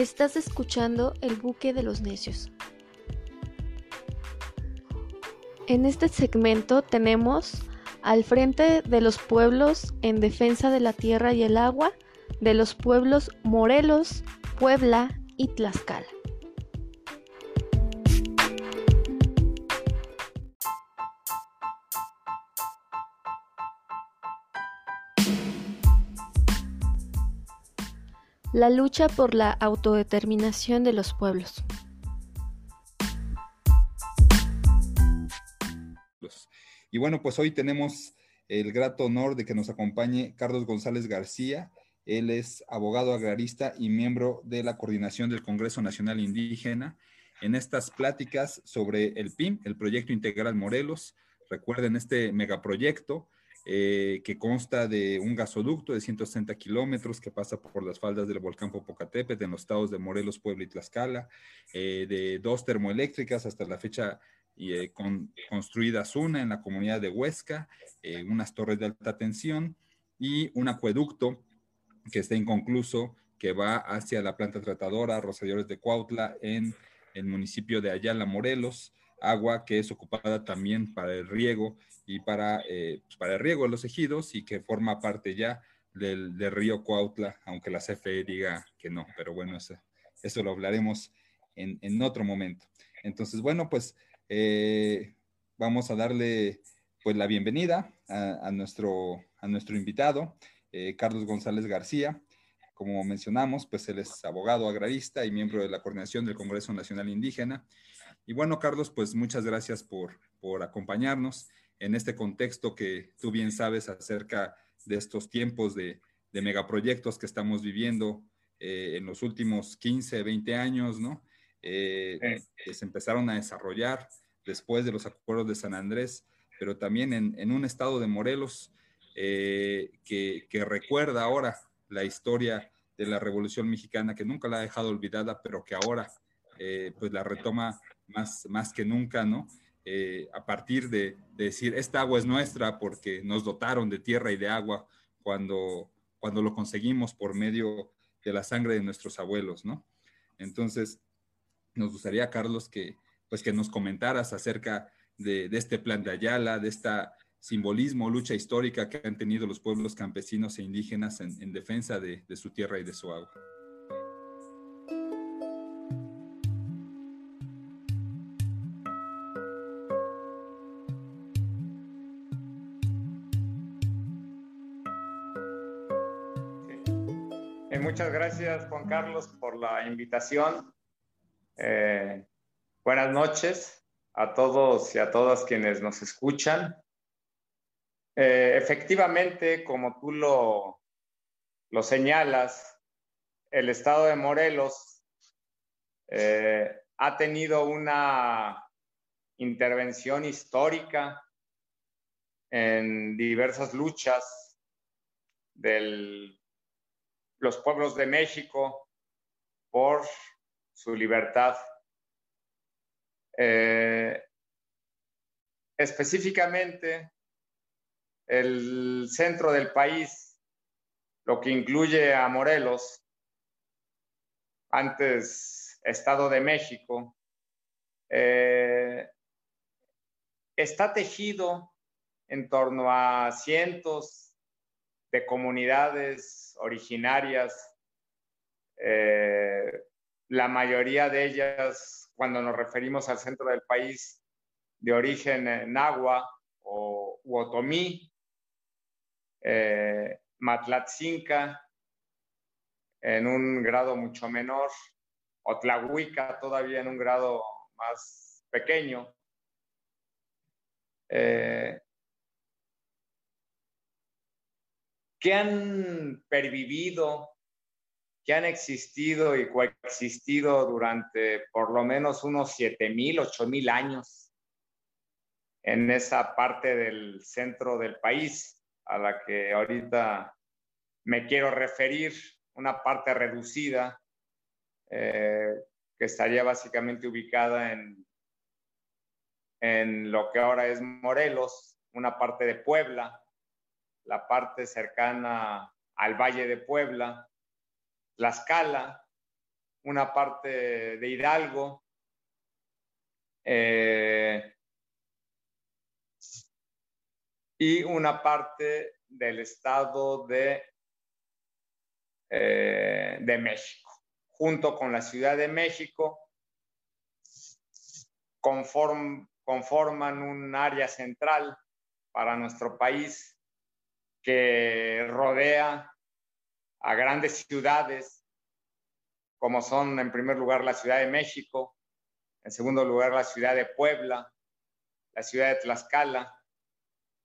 Estás escuchando El buque de los necios. En este segmento tenemos al frente de los pueblos en defensa de la tierra y el agua de los pueblos Morelos, Puebla y Tlaxcala. La lucha por la autodeterminación de los pueblos. Y bueno, pues hoy tenemos el grato honor de que nos acompañe Carlos González García. Él es abogado agrarista y miembro de la coordinación del Congreso Nacional Indígena. En estas pláticas sobre el PIM, el Proyecto Integral Morelos, recuerden este megaproyecto eh, que consta de un gasoducto de 160 kilómetros que pasa por las faldas del volcán Popocatépetl en los estados de Morelos, Puebla y Tlaxcala, eh, de dos termoeléctricas hasta la fecha eh, con, construidas una en la comunidad de Huesca, unas torres de alta tensión y un acueducto que está inconcluso que va hacia la planta tratadora Rosadores de Cuautla en el municipio de Ayala, Morelos, agua que es ocupada también para el riego y para, eh, pues, para el riego de los ejidos y que forma parte ya del, río Cuautla, aunque la CFE diga que no, pero bueno, eso, eso lo hablaremos en, en, otro momento. Entonces, bueno, pues eh, vamos a darle pues la bienvenida a, nuestro, a nuestro invitado, eh, Carlos González García. Como mencionamos, pues él es abogado agrarista y miembro de la coordinación del Congreso Nacional Indígena y bueno, Carlos, pues muchas gracias por, por acompañarnos en este contexto que tú bien sabes acerca de estos tiempos de, de megaproyectos que estamos viviendo eh, en los últimos 15, 20 años, ¿no? Eh, que se empezaron a desarrollar después de los acuerdos de San Andrés, pero también en, en un estado de Morelos eh, que, que, recuerda ahora la historia de la Revolución Mexicana, que nunca la ha dejado olvidada, pero que ahora pues la retoma más, más que nunca, ¿no? Eh, a partir de, decir, esta agua es nuestra porque nos dotaron de tierra y de agua cuando, cuando lo conseguimos por medio de la sangre de nuestros abuelos, ¿no? Entonces, nos gustaría, Carlos, que, pues, que nos comentaras acerca de, este plan de Ayala, de esta simbolismo, lucha histórica que han tenido los pueblos campesinos e indígenas en, defensa de su tierra y de su agua. Gracias, Juan Carlos, por la invitación. Eh, buenas noches a todos y a todas quienes nos escuchan. Eh, efectivamente, como tú lo, lo señalas, el estado de Morelos eh, ha tenido una intervención histórica en diversas luchas del los pueblos de México por su libertad. Eh, específicamente, el centro del país, lo que incluye a Morelos, antes Estado de México, eh, está tejido en torno a cientos de comunidades originarias, eh, la mayoría de ellas, cuando nos referimos al centro del país, de origen nahua o otomí, eh, matlatzinca, en un grado mucho menor, o tlahuica todavía en un grado más pequeño. Eh, que han pervivido, que han existido y coexistido durante por lo menos unos 7.000, 8.000 años en esa parte del centro del país a la que ahorita me quiero referir, una parte reducida eh, que estaría básicamente ubicada en, en lo que ahora es Morelos, una parte de Puebla, la parte cercana al Valle de Puebla, Tlaxcala una parte de Hidalgo, eh, y una parte del estado de, eh, de México, junto con la Ciudad de México, conforman un área central para nuestro país que rodea a grandes ciudades, como son en primer lugar la Ciudad de México, en segundo lugar la Ciudad de Puebla, la Ciudad de Tlaxcala,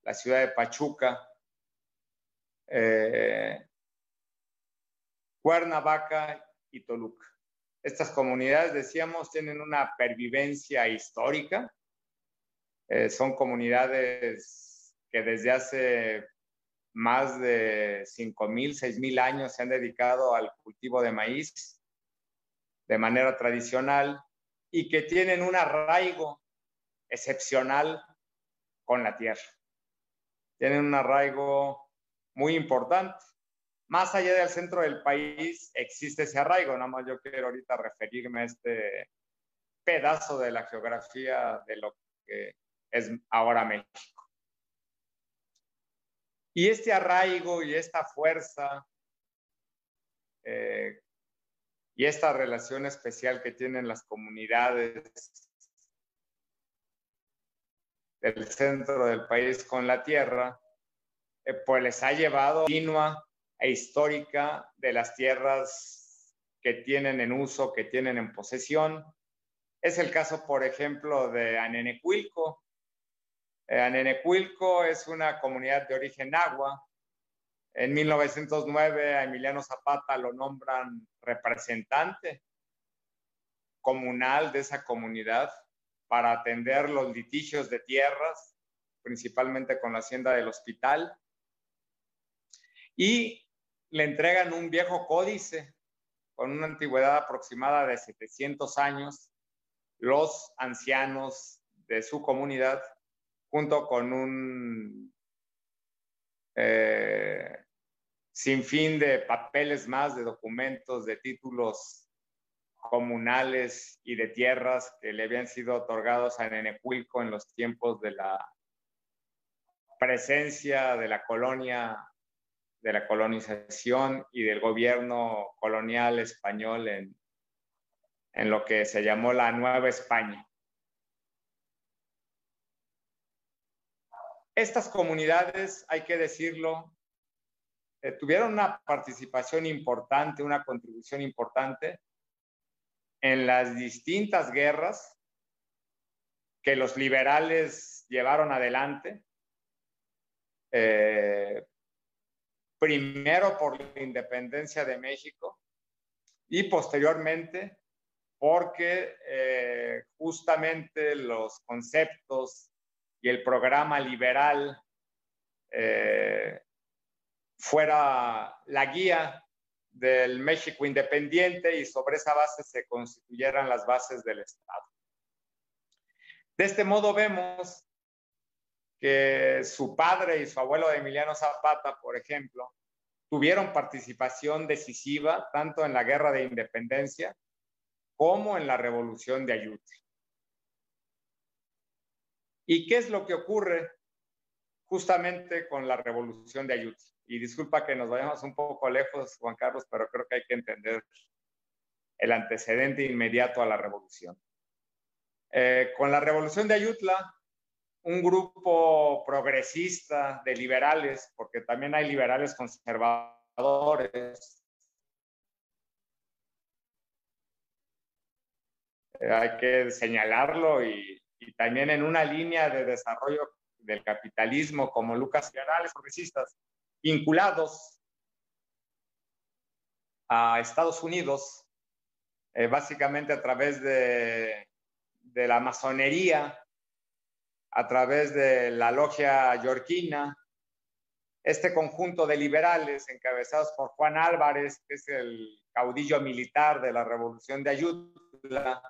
la Ciudad de Pachuca, eh, Cuernavaca y Toluca. Estas comunidades, decíamos, tienen una pervivencia histórica. Eh, son comunidades que desde hace más de 5.000, 6.000 años se han dedicado al cultivo de maíz de manera tradicional y que tienen un arraigo excepcional con la tierra. Tienen un arraigo muy importante. Más allá del centro del país existe ese arraigo, nada más yo quiero ahorita referirme a este pedazo de la geografía de lo que es ahora México. Y este arraigo y esta fuerza eh, y esta relación especial que tienen las comunidades del centro del país con la tierra, eh, pues les ha llevado continua e histórica de las tierras que tienen en uso, que tienen en posesión. Es el caso, por ejemplo, de Anenecuilco. Eh, Anenecuilco es una comunidad de origen agua. En 1909 a Emiliano Zapata lo nombran representante comunal de esa comunidad para atender los litigios de tierras, principalmente con la hacienda del hospital. Y le entregan un viejo códice con una antigüedad aproximada de 700 años, los ancianos de su comunidad, junto con un eh, sinfín de papeles más, de documentos, de títulos comunales y de tierras que le habían sido otorgados a Nenecuilco en los tiempos de la presencia de la colonia de la colonización y del gobierno colonial español en, en lo que se llamó la Nueva España. Estas comunidades, hay que decirlo, eh, tuvieron una participación importante, una contribución importante en las distintas guerras que los liberales llevaron adelante. Eh, primero por la independencia de México y posteriormente porque eh, justamente los conceptos y el programa liberal eh, fuera la guía del México independiente y sobre esa base se constituyeran las bases del Estado. De este modo vemos que su padre y su abuelo Emiliano Zapata, por ejemplo, tuvieron participación decisiva tanto en la guerra de independencia como en la revolución de Ayute. ¿Y qué es lo que ocurre justamente con la revolución de Ayute? Y disculpa que nos vayamos un poco lejos, Juan Carlos, pero creo que hay que entender el antecedente inmediato a la revolución. Eh, con la revolución de Ayutla, un grupo progresista de liberales, porque también hay liberales conservadores. Eh, hay que señalarlo y, también en una línea de desarrollo del capitalismo como Lucas Liberales progresistas vinculados a Estados Unidos, eh, básicamente a través de, de la masonería a través de la logia yorquina, este conjunto de liberales encabezados por Juan Álvarez, que es el caudillo militar de la Revolución de Ayutla,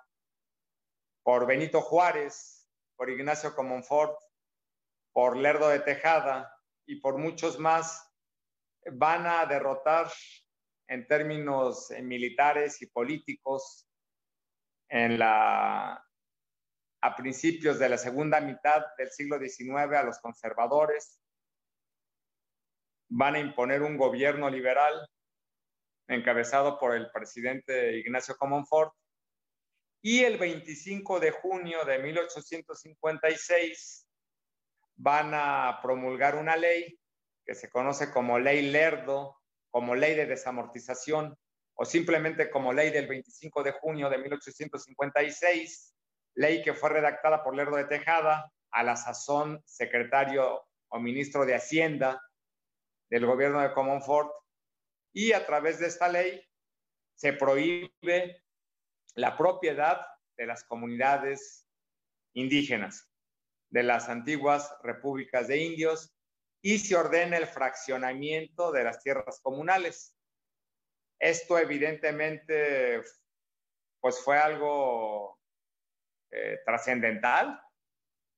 por Benito Juárez, por Ignacio Comonfort, por Lerdo de Tejada y por muchos más, van a derrotar en términos militares y políticos en la, a principios de la segunda mitad del siglo XIX a los conservadores. Van a imponer un gobierno liberal encabezado por el presidente Ignacio Comonfort. Y el 25 de junio de 1856 van a promulgar una ley que se conoce como Ley Lerdo, como Ley de Desamortización o simplemente como Ley del 25 de junio de 1856, ley que fue redactada por Lerdo de Tejada, a la sazón secretario o ministro de Hacienda del gobierno de Comonfort, y a través de esta ley se prohíbe la propiedad de las comunidades indígenas de las antiguas repúblicas de indios y se ordena el fraccionamiento de las tierras comunales. Esto evidentemente pues fue algo eh, trascendental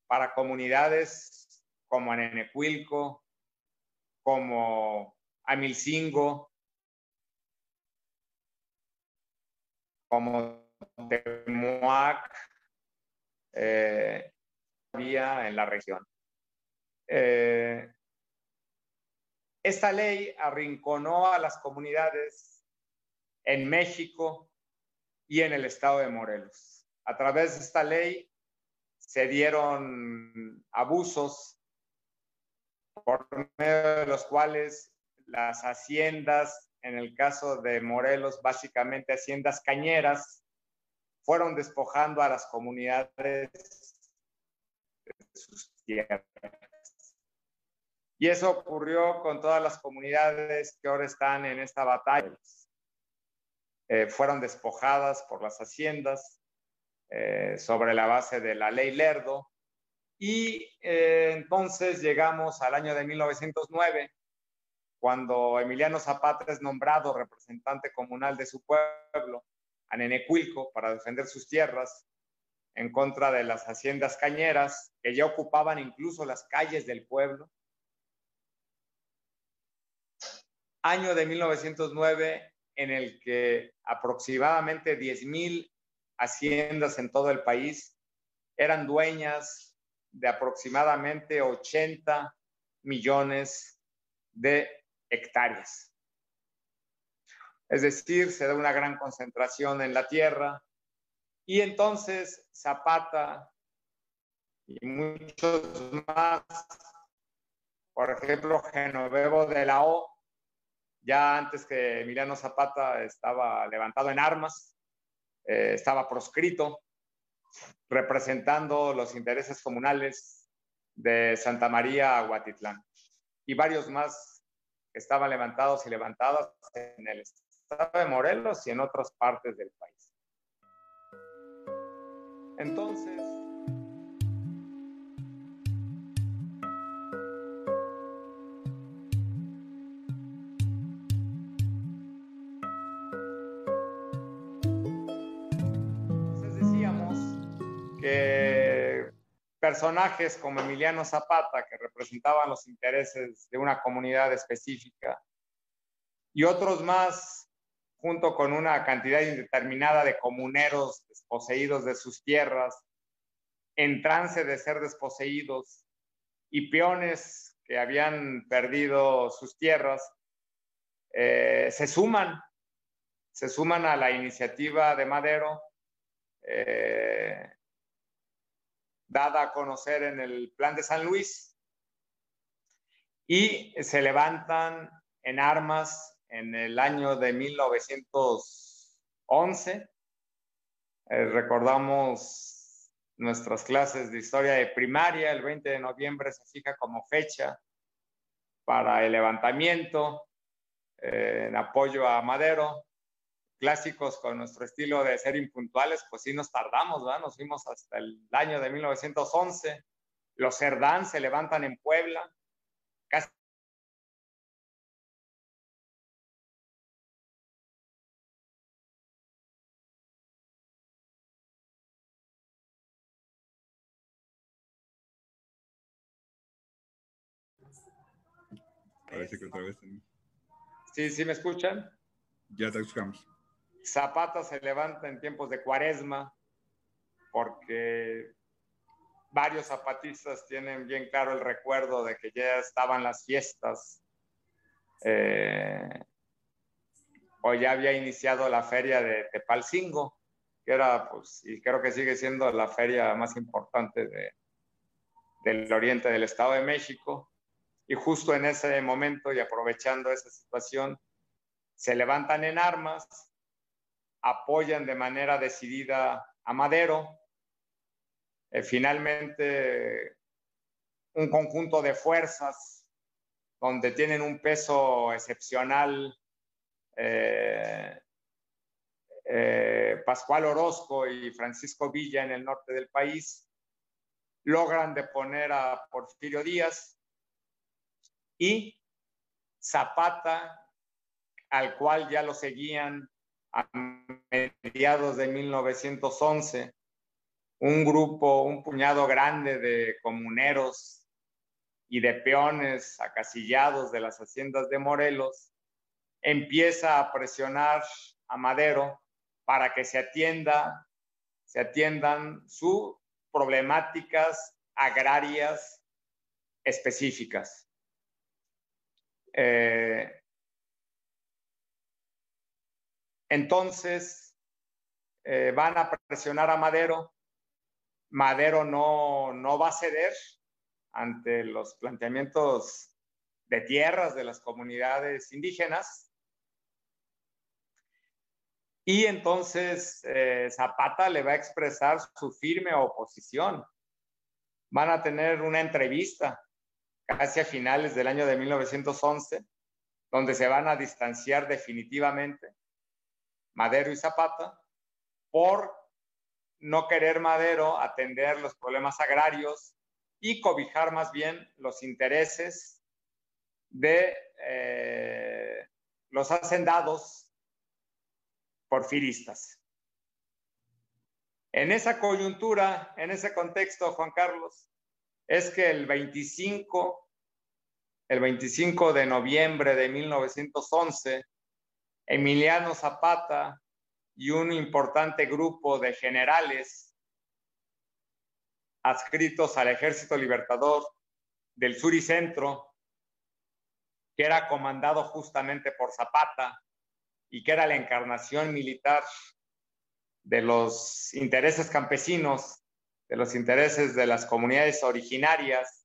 para comunidades como Anenecuilco, como Amilcingo, como Temuac, eh, en la región. Eh, esta ley arrinconó a las comunidades en México y en el estado de Morelos. A través de esta ley se dieron abusos por medio de los cuales las haciendas, en el caso de Morelos, básicamente haciendas cañeras, fueron despojando a las comunidades sus tierras. Y eso ocurrió con todas las comunidades que ahora están en esta batalla. Eh, fueron despojadas por las haciendas eh, sobre la base de la ley Lerdo. Y eh, entonces llegamos al año de 1909, cuando Emiliano Zapata es nombrado representante comunal de su pueblo, a Nenecuilco, para defender sus tierras en contra de las haciendas cañeras, que ya ocupaban incluso las calles del pueblo. Año de 1909 en el que aproximadamente 10.000 haciendas en todo el país eran dueñas de aproximadamente 80 millones de hectáreas. Es decir, se da una gran concentración en la tierra, y entonces Zapata y muchos más, por ejemplo, Genovevo de la O, ya antes que Emiliano Zapata estaba levantado en armas, eh, estaba proscrito, representando los intereses comunales de Santa María a Huatitlán. Y varios más estaban levantados y levantadas en el estado de Morelos y en otras partes del país. Entonces decíamos que personajes como Emiliano Zapata, que representaban los intereses de una comunidad específica, y otros más junto con una cantidad indeterminada de comuneros desposeídos de sus tierras, en trance de ser desposeídos, y peones que habían perdido sus tierras, eh, se suman, se suman a la iniciativa de Madero, eh, dada a conocer en el Plan de San Luis, y se levantan en armas en el año de 1911. Eh, recordamos nuestras clases de historia de primaria, el 20 de noviembre se fija como fecha para el levantamiento eh, en apoyo a Madero. Clásicos con nuestro estilo de ser impuntuales, pues sí nos tardamos, ¿verdad? Nos fuimos hasta el año de 1911. Los Cerdán se levantan en Puebla, casi Parece que otra vez. Sí, sí, ¿me escuchan? Ya te cambios. Zapata se levanta en tiempos de cuaresma porque varios zapatistas tienen bien claro el recuerdo de que ya estaban las fiestas eh, o ya había iniciado la feria de Tepalcingo, que era, pues, y creo que sigue siendo la feria más importante de, del oriente del Estado de México. Y justo en ese momento y aprovechando esa situación, se levantan en armas, apoyan de manera decidida a Madero. Eh, finalmente, un conjunto de fuerzas donde tienen un peso excepcional eh, eh, Pascual Orozco y Francisco Villa en el norte del país, logran deponer a Porfirio Díaz y Zapata, al cual ya lo seguían a mediados de 1911, un grupo, un puñado grande de comuneros y de peones acasillados de las haciendas de Morelos, empieza a presionar a Madero para que se atienda, se atiendan sus problemáticas agrarias específicas. Eh, entonces, eh, van a presionar a Madero. Madero no, no va a ceder ante los planteamientos de tierras de las comunidades indígenas. Y entonces eh, Zapata le va a expresar su firme oposición. Van a tener una entrevista casi a finales del año de 1911, donde se van a distanciar definitivamente Madero y Zapata por no querer Madero atender los problemas agrarios y cobijar más bien los intereses de eh, los hacendados porfiristas. En esa coyuntura, en ese contexto, Juan Carlos, es que el 25, el 25 de noviembre de 1911, Emiliano Zapata y un importante grupo de generales adscritos al Ejército Libertador del Sur y Centro, que era comandado justamente por Zapata y que era la encarnación militar de los intereses campesinos, de los intereses de las comunidades originarias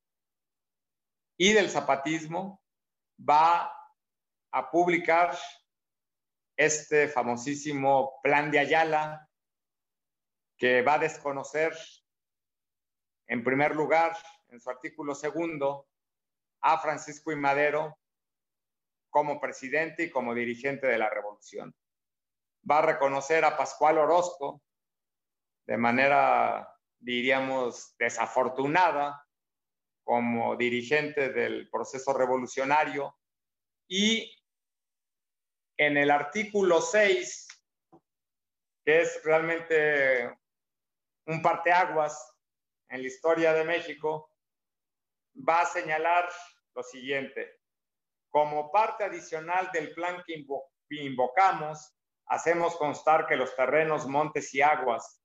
y del zapatismo, va a publicar este famosísimo plan de Ayala, que va a desconocer, en primer lugar, en su artículo segundo, a Francisco y Madero como presidente y como dirigente de la revolución. Va a reconocer a Pascual Orozco de manera, diríamos, desafortunada como dirigente del proceso revolucionario y en el artículo 6, que es realmente un parteaguas en la historia de México, va a señalar lo siguiente. Como parte adicional del plan que invocamos, hacemos constar que los terrenos, montes y aguas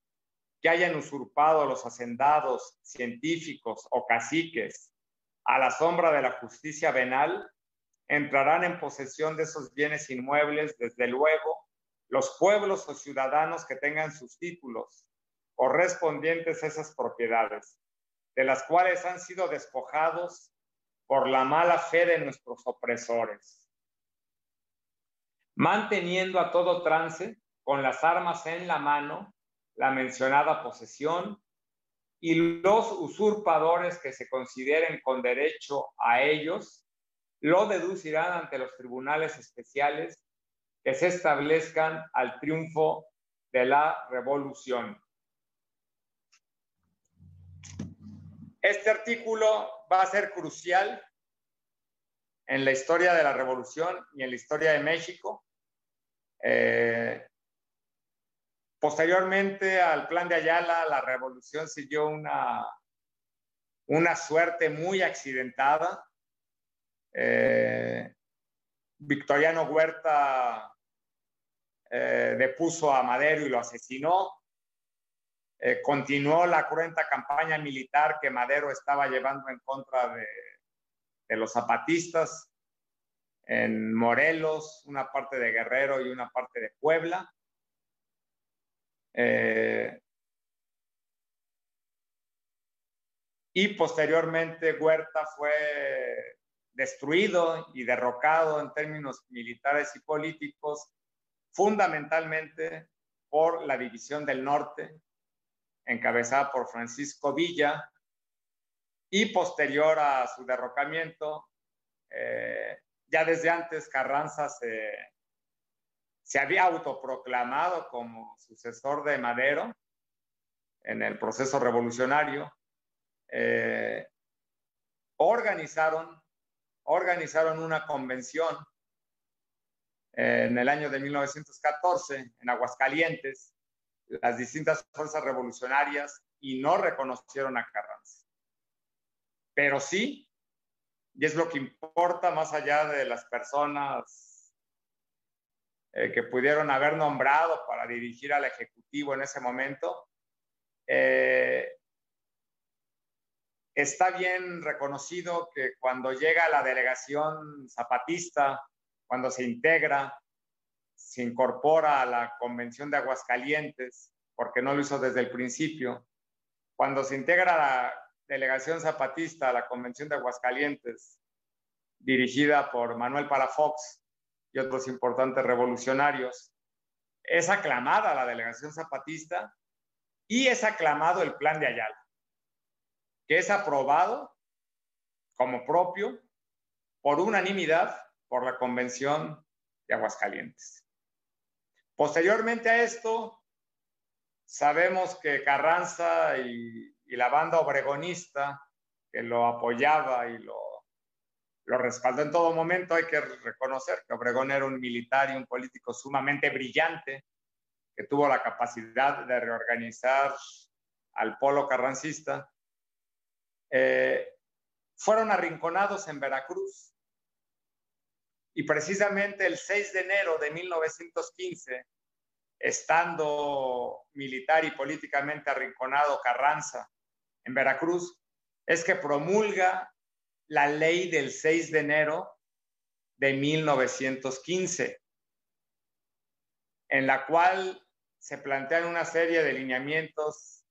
que hayan usurpado los hacendados, científicos o caciques a la sombra de la justicia venal entrarán en posesión de esos bienes inmuebles, desde luego, los pueblos o ciudadanos que tengan sus títulos correspondientes a esas propiedades, de las cuales han sido despojados por la mala fe de nuestros opresores, manteniendo a todo trance, con las armas en la mano, la mencionada posesión y los usurpadores que se consideren con derecho a ellos lo deducirán ante los tribunales especiales que se establezcan al triunfo de la revolución. Este artículo va a ser crucial en la historia de la revolución y en la historia de México. Eh, posteriormente al plan de Ayala, la revolución siguió una, una suerte muy accidentada. Eh, Victoriano Huerta eh, depuso a Madero y lo asesinó. Eh, continuó la cruenta campaña militar que Madero estaba llevando en contra de, de los zapatistas en Morelos, una parte de Guerrero y una parte de Puebla. Eh, y posteriormente Huerta fue destruido y derrocado en términos militares y políticos, fundamentalmente por la División del Norte, encabezada por Francisco Villa, y posterior a su derrocamiento, eh, ya desde antes Carranza se, se había autoproclamado como sucesor de Madero en el proceso revolucionario. Eh, organizaron, organizaron una convención en el año de 1914 en Aguascalientes, las distintas fuerzas revolucionarias y no reconocieron a Carranza. Pero sí y es lo que importa más allá de las personas eh, que pudieron haber nombrado para dirigir al Ejecutivo en ese momento. Eh, está bien reconocido que cuando llega la delegación zapatista, cuando se integra, se incorpora a la Convención de Aguascalientes, porque no lo hizo desde el principio, cuando se integra la delegación zapatista a la Convención de Aguascalientes, dirigida por Manuel Palafox y otros importantes revolucionarios, es aclamada la delegación zapatista y es aclamado el plan de Ayala, que es aprobado como propio por unanimidad por la Convención de Aguascalientes. Posteriormente a esto, sabemos que Carranza y la banda obregonista que lo apoyaba y lo, lo respaldó en todo momento, hay que reconocer que Obregón era un militar y un político sumamente brillante, que tuvo la capacidad de reorganizar al polo carrancista, eh, fueron arrinconados en Veracruz. Y precisamente el 6 de enero de 1915, estando militar y políticamente arrinconado Carranza en Veracruz es que promulga la ley del 6 de enero de 1915, en la cual se plantean una serie de lineamientos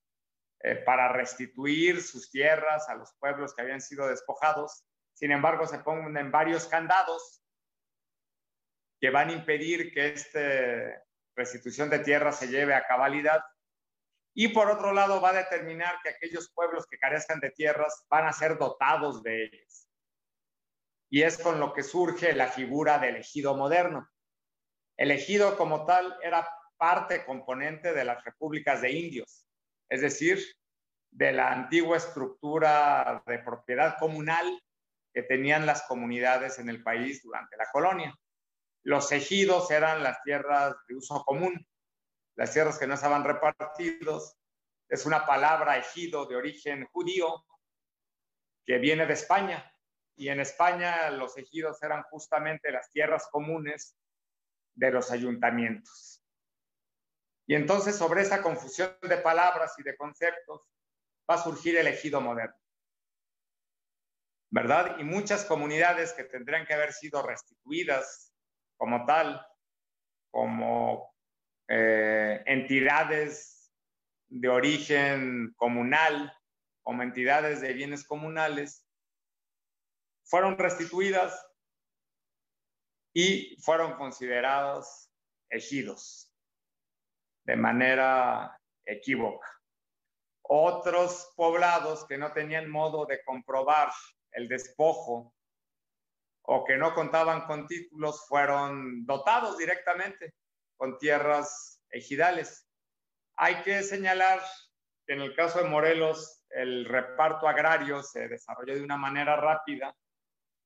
eh, para restituir sus tierras a los pueblos que habían sido despojados. Sin embargo, se ponen varios candados que van a impedir que esta restitución de tierras se lleve a cabalidad y por otro lado, va a determinar que aquellos pueblos que carezcan de tierras van a ser dotados de ellas. Y es con lo que surge la figura del ejido moderno. El ejido como tal era parte componente de las repúblicas de indios, es decir, de la antigua estructura de propiedad comunal que tenían las comunidades en el país durante la colonia. Los ejidos eran las tierras de uso común, las tierras que no estaban repartidos. Es una palabra ejido de origen judío que viene de España. Y en España los ejidos eran justamente las tierras comunes de los ayuntamientos. Y entonces sobre esa confusión de palabras y de conceptos va a surgir el ejido moderno. ¿Verdad? Y muchas comunidades que tendrían que haber sido restituidas como tal, como eh, entidades de origen comunal, como entidades de bienes comunales, fueron restituidas y fueron considerados ejidos de manera equívoca. Otros poblados que no tenían modo de comprobar el despojo o que no contaban con títulos fueron dotados directamente con tierras ejidales. Hay que señalar que en el caso de Morelos el reparto agrario se desarrolló de una manera rápida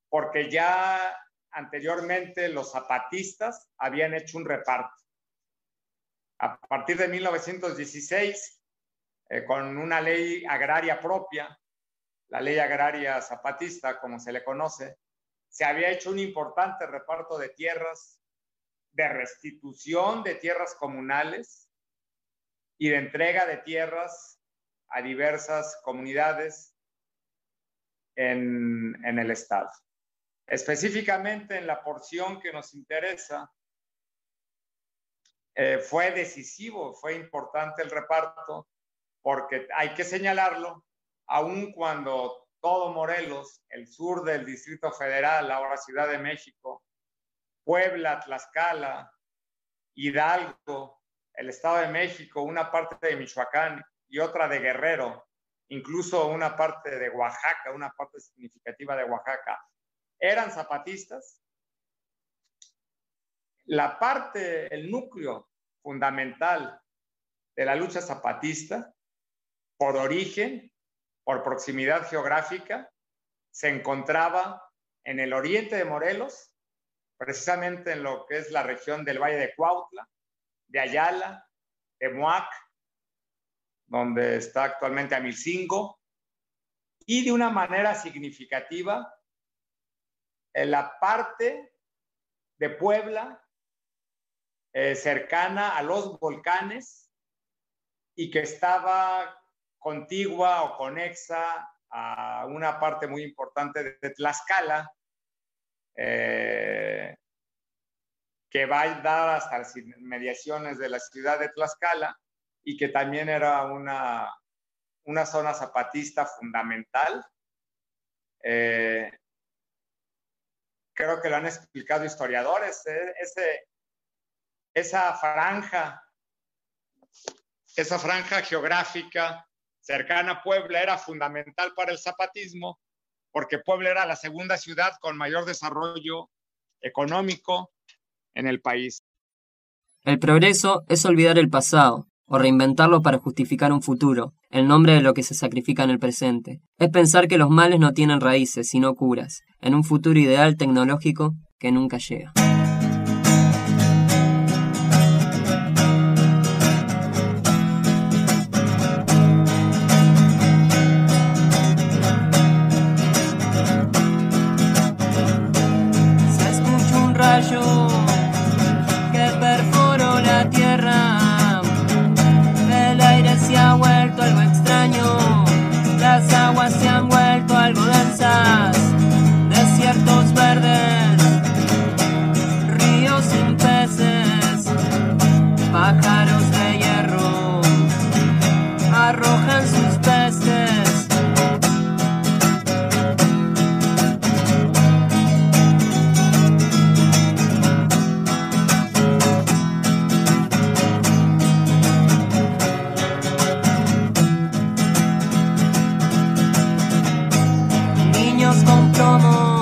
porque ya anteriormente los zapatistas habían hecho un reparto. A partir de 1916, eh, con una ley agraria propia, la ley agraria zapatista, como se le conoce, se había hecho un importante reparto de tierras de restitución de tierras comunales y de entrega de tierras a diversas comunidades en, el Estado. Específicamente en la porción que nos interesa, eh, fue decisivo, fue importante el reparto, porque hay que señalarlo, aun cuando todo Morelos, el sur del Distrito Federal, ahora Ciudad de México, Puebla, Tlaxcala, Hidalgo, el Estado de México, una parte de Michoacán y otra de Guerrero, incluso una parte de Oaxaca, una parte significativa de Oaxaca, eran zapatistas. La parte, el núcleo fundamental de la lucha zapatista, por origen, por proximidad geográfica, se encontraba en el oriente de Morelos, precisamente en lo que es la región del Valle de Cuautla, de Ayala, de Moac, donde está actualmente Amilcingo, y de una manera significativa en la parte de Puebla eh, cercana a los volcanes y que estaba contigua o conexa a una parte muy importante de, Tlaxcala, eh, que va a dar hasta las inmediaciones de la ciudad de Tlaxcala y que también era una, una zona zapatista fundamental. Eh, creo que lo han explicado historiadores, eh, ese, esa franja, esa franja geográfica cercana a Puebla era fundamental para el zapatismo porque Puebla era la segunda ciudad con mayor desarrollo económico en el país. El progreso es olvidar el pasado o reinventarlo para justificar un futuro, en nombre de lo que se sacrifica en el presente. Es pensar que los males no tienen raíces, sino curas, en un futuro ideal tecnológico que nunca llega. Que estamos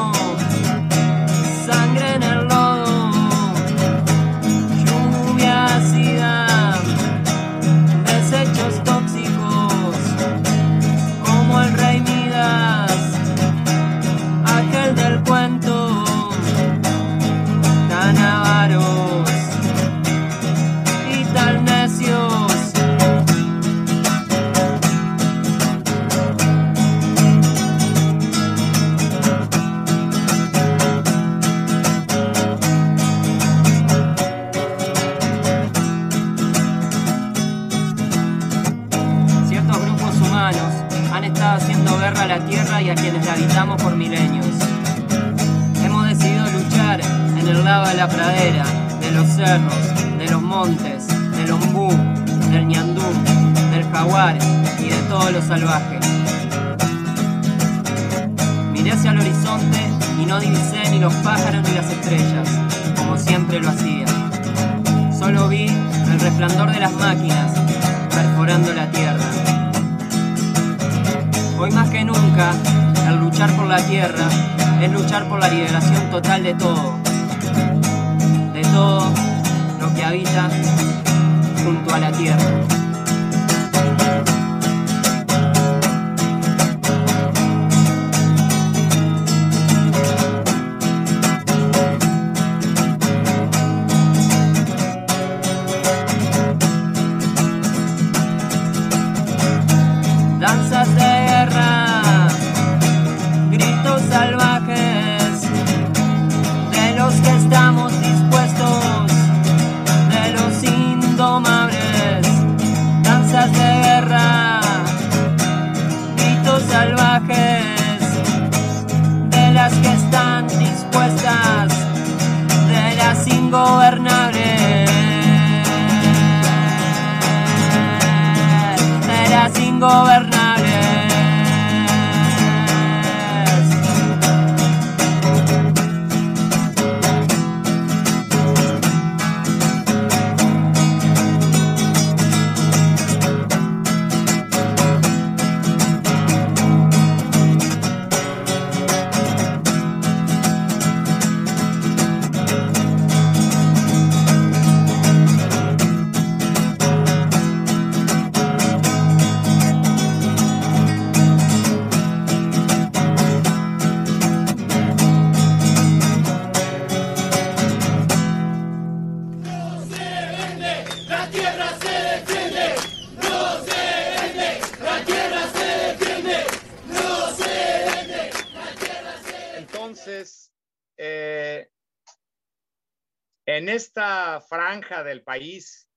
país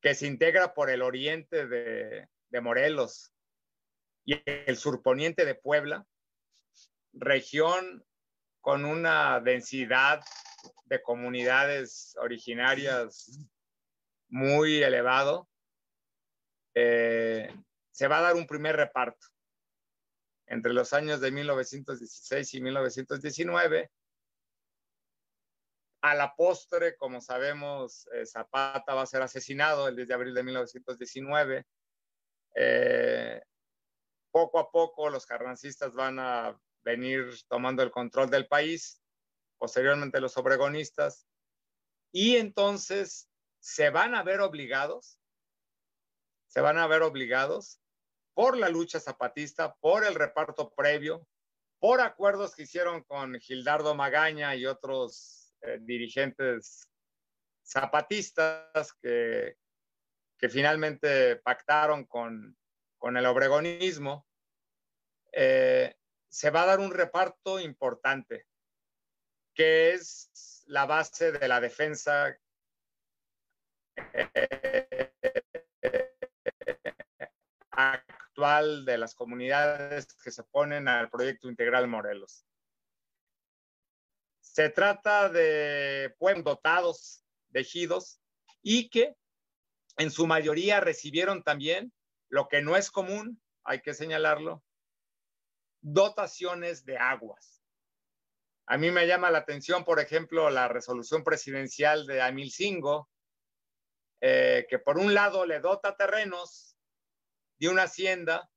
que se integra por el oriente de, Morelos y el surponiente de Puebla, región con una densidad de comunidades originarias muy elevado, eh, se va a dar un primer reparto entre los años de 1916 y 1919. A la postre, como sabemos, eh, Zapata va a ser asesinado el 10 de abril de 1919. Eh, poco a poco los carrancistas van a venir tomando el control del país, posteriormente los obregonistas, y entonces se van a ver obligados, se van a ver obligados por la lucha zapatista, por el reparto previo, por acuerdos que hicieron con Gildardo Magaña y otros eh, dirigentes zapatistas que, finalmente pactaron con, el obregonismo, eh, se va a dar un reparto importante, que es la base de la defensa actual de las comunidades que se ponen al proyecto integral Morelos. Se trata de pueblos dotados de y que en su mayoría recibieron también, lo que no es común, hay que señalarlo, dotaciones de aguas. A mí me llama la atención, por ejemplo, la resolución presidencial de Amilcingo, eh, que por un lado le dota terrenos de una hacienda,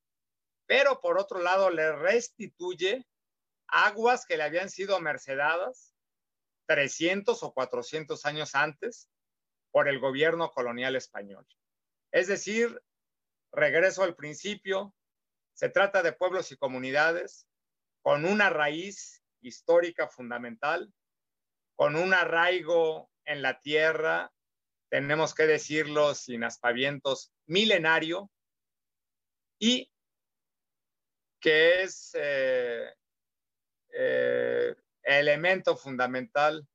pero por otro lado le restituye aguas que le habían sido mercedadas 300 o 400 años antes por el gobierno colonial español. Es decir, regreso al principio, se trata de pueblos y comunidades con una raíz histórica fundamental, con un arraigo en la tierra tenemos que decirlo sin aspavientos, milenario y que es eh, eh, elemento fundamental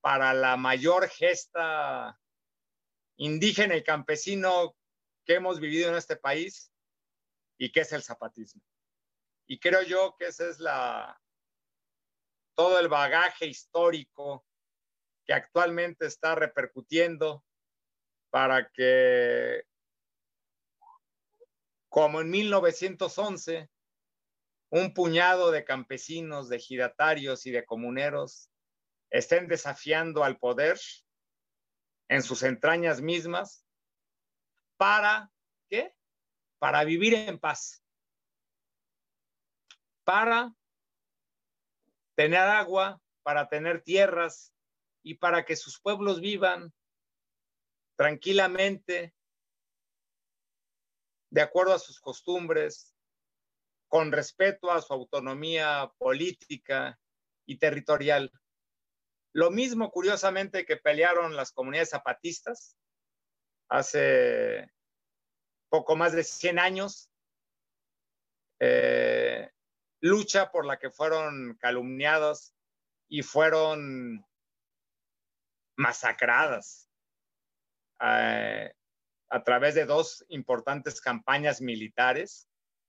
para la mayor gesta indígena y campesino que hemos vivido en este país y que es el zapatismo. Y creo yo que ese es la todo el bagaje histórico que actualmente está repercutiendo para que, como en 1911, un puñado de campesinos, de giratarios y de comuneros estén desafiando al poder en sus entrañas mismas para, ¿qué? Para vivir en paz, para tener agua, para tener tierras y para que sus pueblos vivan tranquilamente, de acuerdo a sus costumbres, con respeto a su autonomía política y territorial. Lo mismo, curiosamente, que pelearon las comunidades zapatistas hace poco más de 100 años, eh, lucha por la que fueron calumniadas y fueron masacradas eh, a través de dos importantes campañas militares.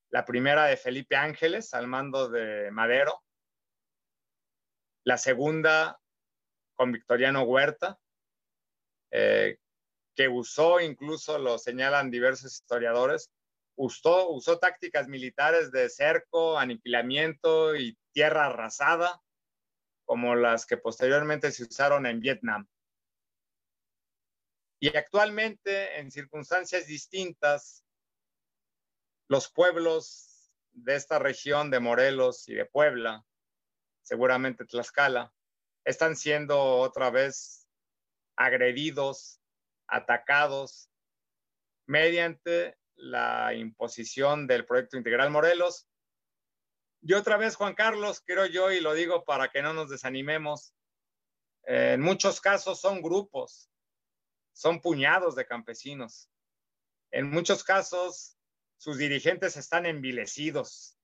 La primera de Felipe Ángeles al mando de Madero. La segunda con Victoriano Huerta, eh, que usó, incluso lo señalan diversos historiadores, usó, usó tácticas militares de cerco, aniquilamiento y tierra arrasada, como las que posteriormente se usaron en Vietnam. Y actualmente, en circunstancias distintas, los pueblos de esta región de Morelos y de Puebla, seguramente Tlaxcala, están siendo otra vez agredidos, atacados mediante la imposición del proyecto integral Morelos. Y otra vez, Juan Carlos, creo yo, y lo digo para que no nos desanimemos, en muchos casos son grupos, son puñados de campesinos. En muchos casos, sus dirigentes están envilecidos,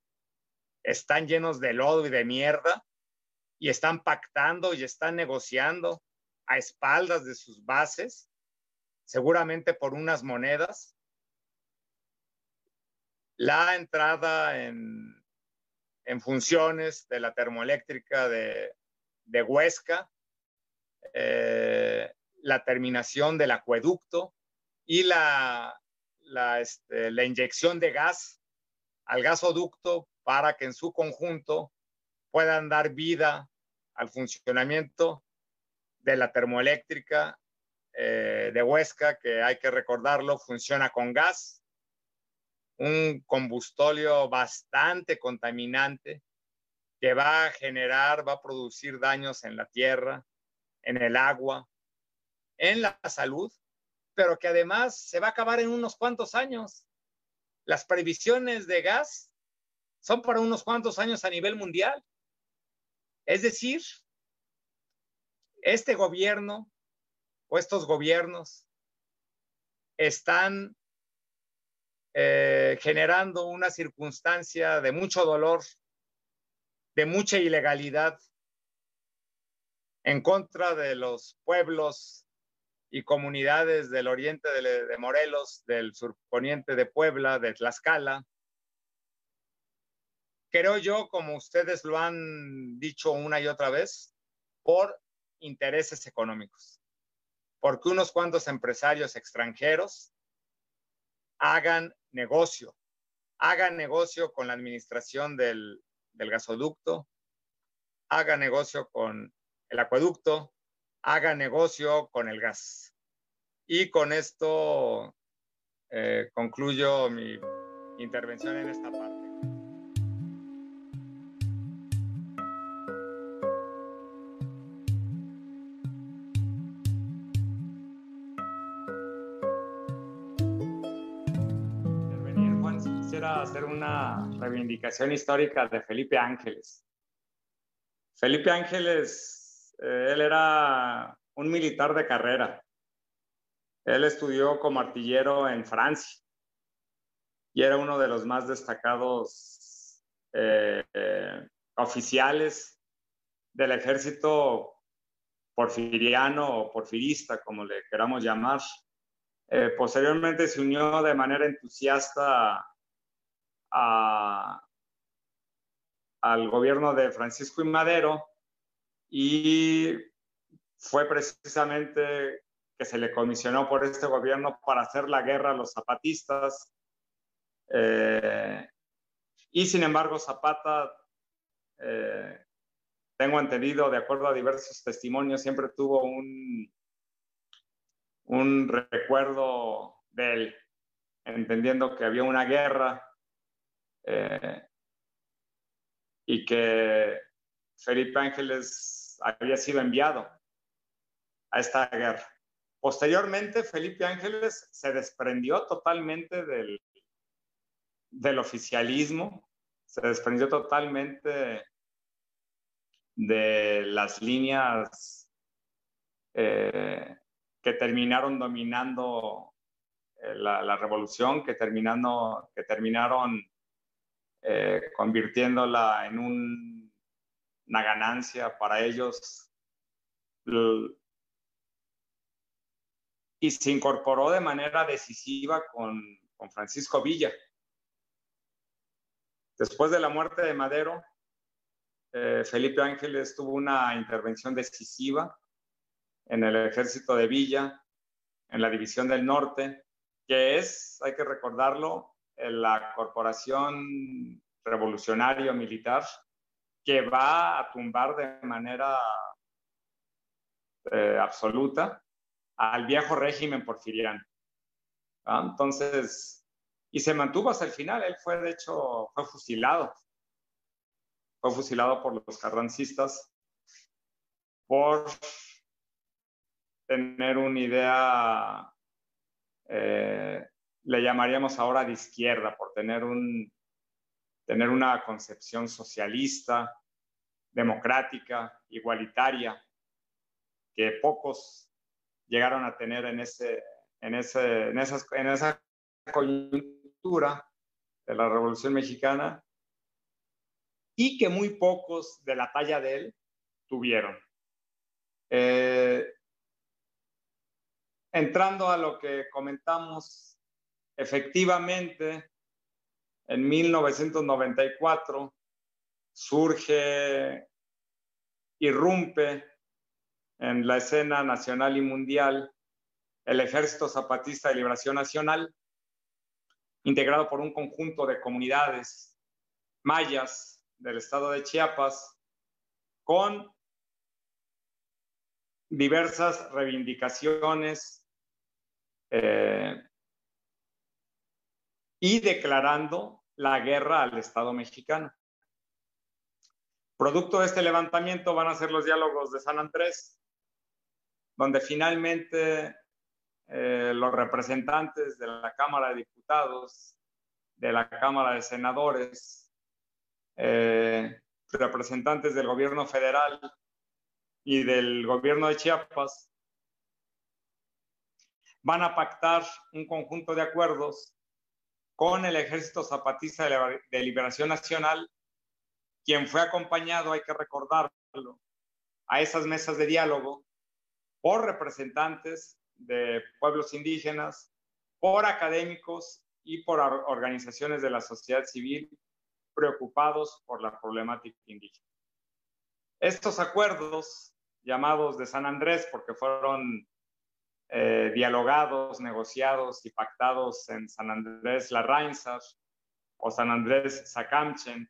están llenos de lodo y de mierda y están pactando y están negociando a espaldas de sus bases, seguramente por unas monedas. La entrada en, funciones de la termoeléctrica de, Huesca, eh, la terminación del acueducto y la, este, la inyección de gas al gasoducto para que en su conjunto puedan dar vida al funcionamiento de la termoeléctrica eh, de Huesca, que hay que recordarlo, funciona con gas, un combustóleo bastante contaminante que va a generar, va a producir daños en la tierra, en el agua, en la salud, pero que además se va a acabar en unos cuantos años. Las previsiones de gas son para unos cuantos años a nivel mundial. Es decir, este gobierno o estos gobiernos están eh, generando una circunstancia de mucho dolor, de mucha ilegalidad en contra de los pueblos y comunidades del oriente de, Morelos, del surponiente de Puebla, de Tlaxcala, creo yo, como ustedes lo han dicho una y otra vez, por intereses económicos. Porque unos cuantos empresarios extranjeros hagan negocio, hagan negocio con la administración del, gasoducto, hagan negocio con el acueducto, hagan negocio con el gas. Y con esto eh, concluyo mi intervención en esta parte. hacer una reivindicación histórica de Felipe Ángeles. Felipe Ángeles, eh, él era un militar de carrera. Él estudió como artillero en Francia y era uno de los más destacados eh, eh, oficiales del ejército porfiriano o porfirista, como le queramos llamar. posteriormente se unió de manera entusiasta al gobierno de Francisco y Madero y fue precisamente que se le comisionó por este gobierno para hacer la guerra a los zapatistas. Eh, y sin embargo, Zapata, eh, tengo entendido, de acuerdo a diversos testimonios, siempre tuvo un, un recuerdo de él, entendiendo que había una guerra eh, y que Felipe Ángeles había sido enviado a esta guerra. Posteriormente, Felipe Ángeles se desprendió totalmente del, del oficialismo, se desprendió totalmente de las líneas eh, que terminaron dominando eh, la, revolución, que, terminando, que terminaron eh, convirtiéndola en una ganancia para ellos. Y se incorporó de manera decisiva con, Francisco Villa. Después de la muerte de Madero, eh, Felipe Ángeles tuvo una intervención decisiva en el ejército de Villa, en la División del Norte, que es, hay que recordarlo, la corporación revolucionario militar que va a tumbar de manera eh, absoluta al viejo régimen porfiriano. Entonces, y se mantuvo hasta el final. Él fue, de hecho, fue fusilado. Fue fusilado por los carrancistas por tener una idea eh, le llamaríamos ahora de izquierda, por tener, un, tener una concepción socialista, democrática, igualitaria, que pocos llegaron a tener en, ese, en, ese, en, en esa coyuntura de la Revolución Mexicana y que muy pocos de la talla de él tuvieron. Eh, entrando a lo que comentamos, efectivamente, en 1994 surge, irrumpe en la escena nacional y mundial el Ejército Zapatista de Liberación Nacional, integrado por un conjunto de comunidades mayas del estado de Chiapas, con diversas reivindicaciones eh, y declarando la guerra al Estado mexicano. Producto de este levantamiento van a ser los diálogos de San Andrés, donde finalmente eh, los representantes de la Cámara de Diputados, de la Cámara de Senadores, eh, representantes del gobierno federal y del gobierno de Chiapas van a pactar un conjunto de acuerdos con el Ejército Zapatista de Liberación Nacional, quien fue acompañado, hay que recordarlo, a esas mesas de diálogo por representantes de pueblos indígenas, por académicos y por organizaciones de la sociedad civil preocupados por la problemática indígena. Estos acuerdos, llamados de San Andrés, porque fueron eh, dialogados, negociados y pactados en San Andrés Larrainzas o San Andrés Sacamchen,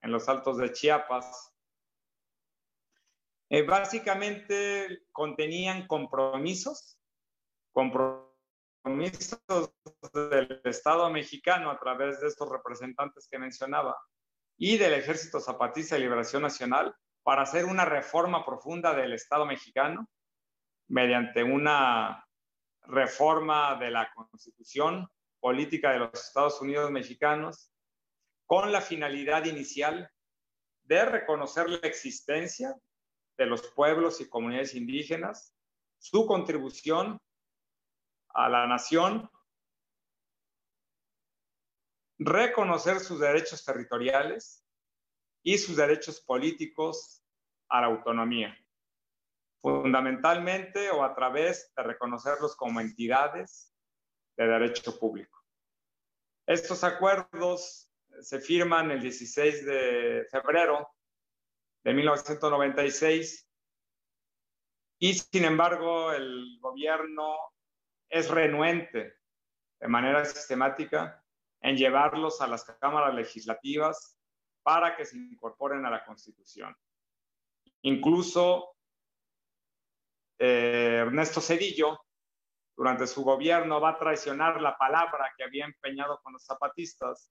en los altos de Chiapas, eh, básicamente contenían compromisos, compromisos del Estado mexicano a través de estos representantes que mencionaba y del Ejército Zapatista de Liberación Nacional para hacer una reforma profunda del Estado mexicano mediante una reforma de la constitución política de los Estados Unidos mexicanos con la finalidad inicial de reconocer la existencia de los pueblos y comunidades indígenas, su contribución a la nación, reconocer sus derechos territoriales y sus derechos políticos a la autonomía, fundamentalmente o a través de reconocerlos como entidades de derecho público. Estos acuerdos se firman el 16 de febrero de 1996 y sin embargo el gobierno es renuente de manera sistemática en llevarlos a las cámaras legislativas para que se incorporen a la Constitución. Incluso eh, Ernesto Cedillo, durante su gobierno, va a traicionar la palabra que había empeñado con los zapatistas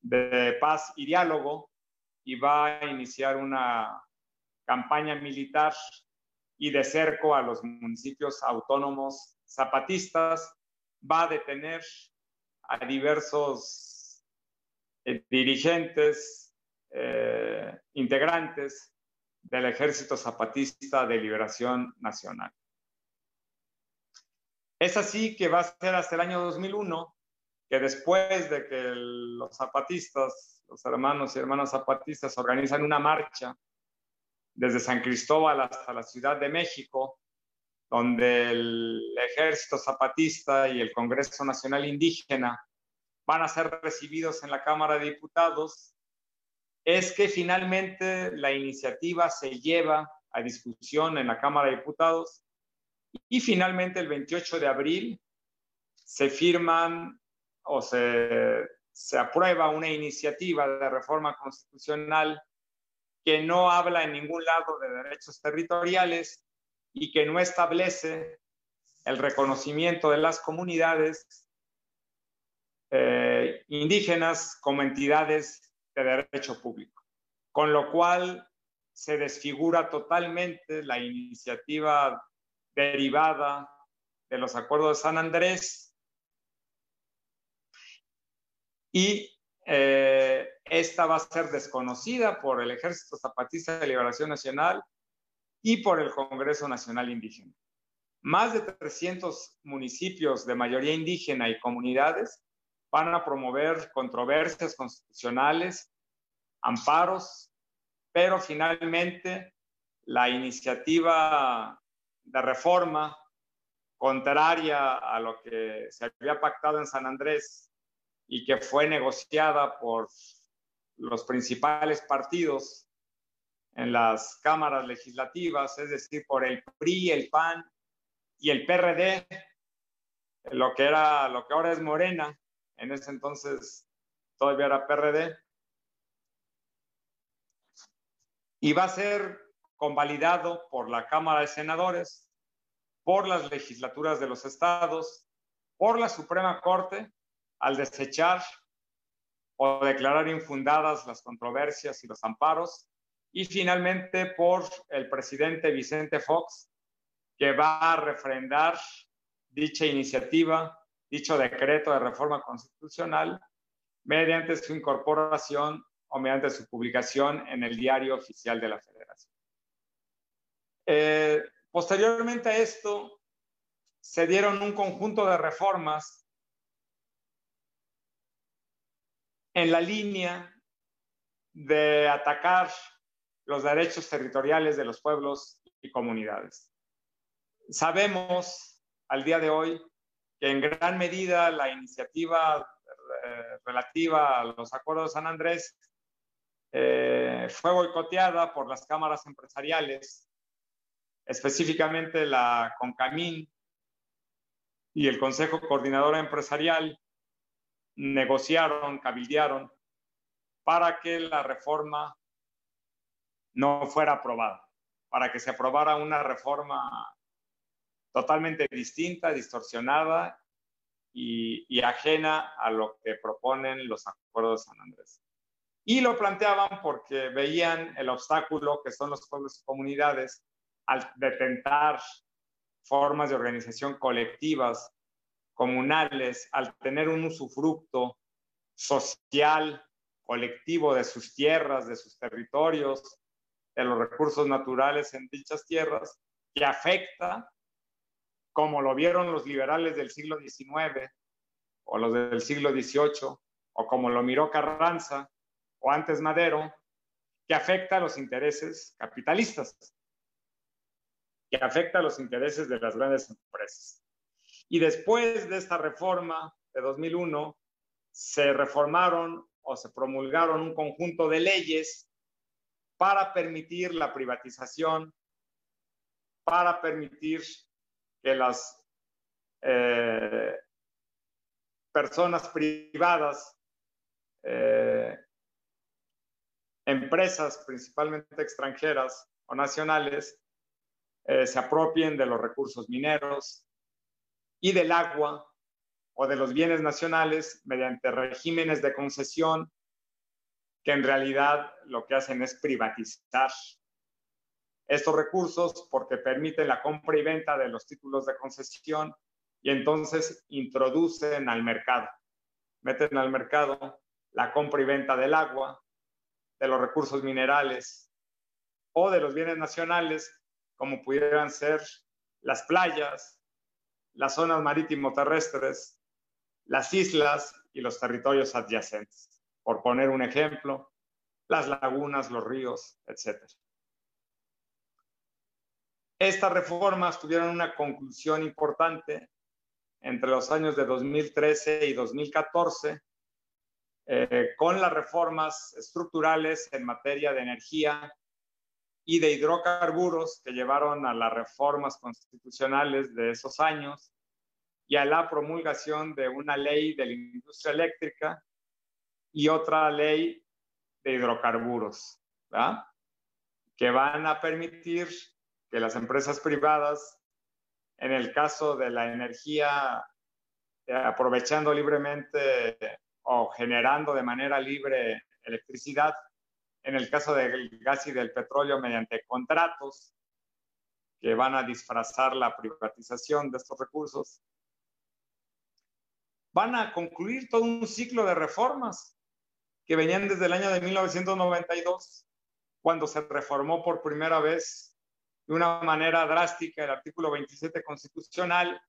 de paz y diálogo y va a iniciar una campaña militar y de cerco a los municipios autónomos zapatistas, va a detener a diversos eh, dirigentes, eh, integrantes del Ejército Zapatista de Liberación Nacional. Es así que va a ser hasta el año 2001 que después de que los zapatistas, los hermanos y hermanas zapatistas organizan una marcha desde San Cristóbal hasta la Ciudad de México, donde el Ejército Zapatista y el Congreso Nacional Indígena van a ser recibidos en la Cámara de Diputados, es que finalmente la iniciativa se lleva a discusión en la Cámara de Diputados y finalmente el 28 de abril se firman o se, se aprueba una iniciativa de reforma constitucional que no habla en ningún lado de derechos territoriales y que no establece el reconocimiento de las comunidades eh, indígenas como entidades de derecho público, con lo cual se desfigura totalmente la iniciativa derivada de los acuerdos de San Andrés y eh, esta va a ser desconocida por el Ejército Zapatista de Liberación Nacional y por el Congreso Nacional Indígena. Más de 300 municipios de mayoría indígena y comunidades van a promover controversias constitucionales, amparos, pero finalmente la iniciativa de reforma contraria a lo que se había pactado en San Andrés y que fue negociada por los principales partidos en las cámaras legislativas, es decir, por el PRI, el PAN y el PRD, lo que era lo que ahora es Morena, en ese entonces todavía era PRD. Y va a ser convalidado por la Cámara de Senadores, por las legislaturas de los estados, por la Suprema Corte, al desechar o declarar infundadas las controversias y los amparos, y finalmente por el presidente Vicente Fox, que va a refrendar dicha iniciativa, dicho decreto de reforma constitucional, mediante su incorporación o mediante su publicación en el diario oficial de la Federación. Eh, posteriormente a esto, se dieron un conjunto de reformas en la línea de atacar los derechos territoriales de los pueblos y comunidades. Sabemos al día de hoy que en gran medida la iniciativa eh, relativa a los acuerdos de San Andrés eh, fue boicoteada por las cámaras empresariales, específicamente la CONCAMIN y el Consejo Coordinador Empresarial negociaron, cabildearon para que la reforma no fuera aprobada, para que se aprobara una reforma totalmente distinta, distorsionada y, ajena a lo que proponen los acuerdos de San Andrés. Y lo planteaban porque veían el obstáculo que son los pueblos y comunidades al detentar formas de organización colectivas, comunales, al tener un usufructo social, colectivo de sus tierras, de sus territorios, de los recursos naturales en dichas tierras, que afecta, como lo vieron los liberales del siglo XIX o los del siglo XVIII, o como lo miró Carranza o antes Madero, que afecta a los intereses capitalistas, que afecta a los intereses de las grandes empresas. Y después de esta reforma de 2001, se reformaron o se promulgaron un conjunto de leyes para permitir la privatización, para permitir que las eh, personas privadas, eh, empresas principalmente extranjeras o nacionales, eh, se apropien de los recursos mineros y del agua o de los bienes nacionales mediante regímenes de concesión que en realidad lo que hacen es privatizar estos recursos porque permiten la compra y venta de los títulos de concesión y entonces introducen al mercado, meten al mercado la compra y venta del agua, de los recursos minerales o de los bienes nacionales, como pudieran ser las playas, las zonas marítimo terrestres, las islas y los territorios adyacentes por poner un ejemplo, las lagunas, los ríos, etc. Estas reformas tuvieron una conclusión importante entre los años de 2013 y 2014 eh, con las reformas estructurales en materia de energía y de hidrocarburos que llevaron a las reformas constitucionales de esos años y a la promulgación de una ley de la industria eléctrica y otra ley de hidrocarburos, ¿verdad? que van a permitir que las empresas privadas, en el caso de la energía, eh, aprovechando libremente o generando de manera libre electricidad, en el caso del gas y del petróleo mediante contratos que van a disfrazar la privatización de estos recursos, van a concluir todo un ciclo de reformas que venían desde el año de 1992, cuando se reformó por primera vez de una manera drástica el artículo 27 constitucional,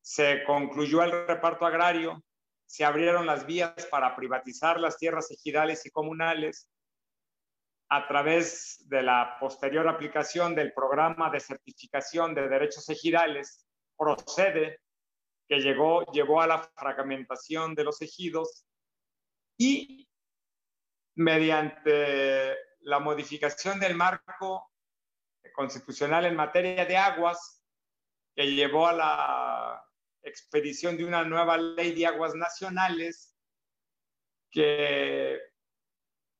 se concluyó el reparto agrario, se abrieron las vías para privatizar las tierras ejidales y comunales a través de la posterior aplicación del programa de certificación de derechos ejidales procede, que llegó, llevó a la fragmentación de los ejidos y mediante la modificación del marco constitucional en materia de aguas, que llevó a la expedición de una nueva ley de aguas nacionales, que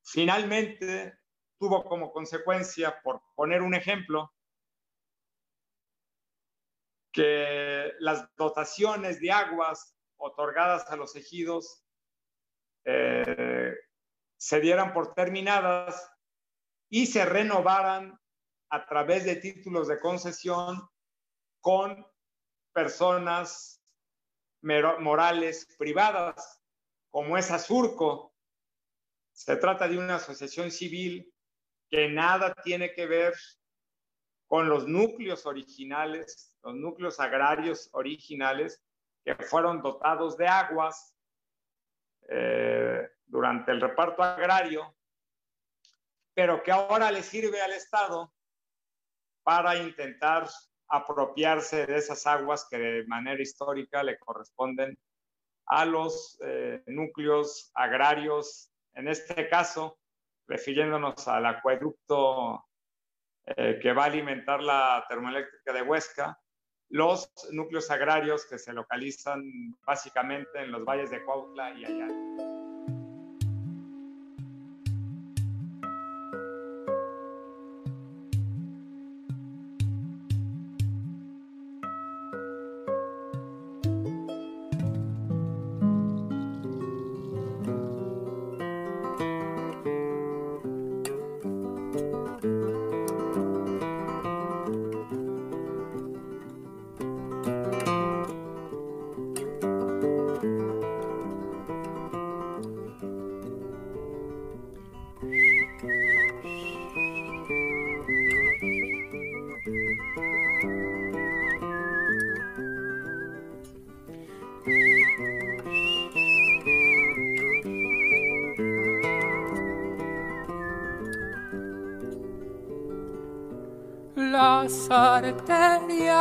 finalmente tuvo como consecuencia, por poner un ejemplo, que las dotaciones de aguas otorgadas a los ejidos eh, se dieran por terminadas y se renovaran a través de títulos de concesión con personas morales privadas, como es Azurco. Se trata de una asociación civil que nada tiene que ver con los núcleos originales, los núcleos agrarios originales que fueron dotados de aguas eh, durante el reparto agrario, pero que ahora le sirve al Estado para intentar apropiarse de esas aguas que de manera histórica le corresponden a los eh, núcleos agrarios, en este caso, refiriéndonos al acueducto eh, que va a alimentar la termoeléctrica de Huesca, los núcleos agrarios que se localizan básicamente en los valles de Cuautla y allá.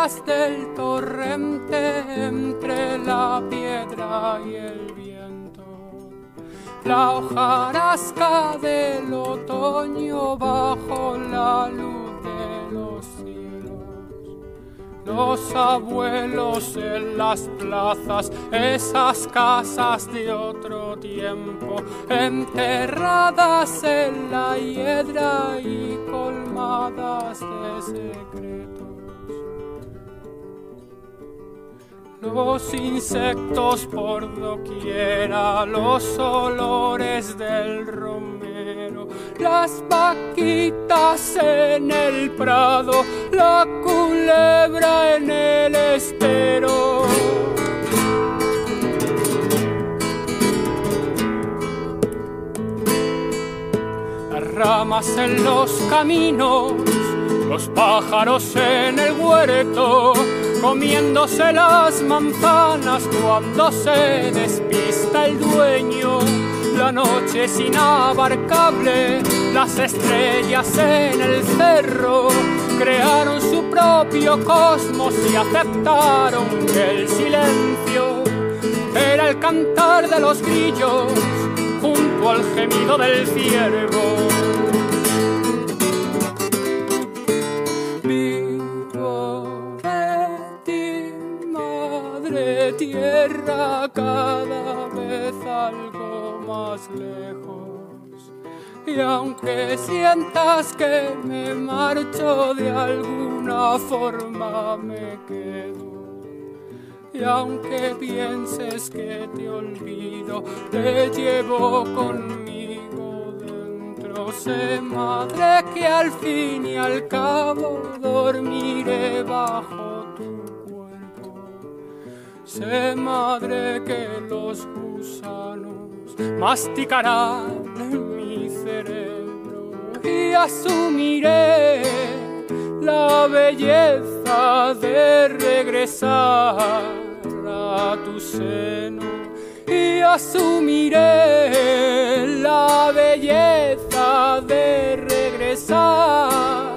Del torrente entre la piedra y el viento. La hojarasca del otoño bajo la luz de los cielos. Los abuelos en las plazas, esas casas de otro tiempo, enterradas en la hiedra y colmadas de secretos. Los insectos por doquiera, los olores del romero, las vaquitas en el prado, la culebra en el estero. Las ramas en los caminos, los pájaros en el huerto, comiéndose las manzanas cuando se despista el dueño. La noche es inabarcable, las estrellas en el cerro crearon su propio cosmos y aceptaron que el silencio era el cantar de los grillos junto al gemido del ciervo. Y aunque sientas que me marcho, de alguna forma me quedo. Y aunque pienses que te olvido, te llevo conmigo dentro. Sé, madre, que al fin y al cabo dormiré bajo tu cuerpo. Sé, madre, que los gusanos masticarán y asumiré la belleza de regresar a tu seno y asumiré la belleza de regresar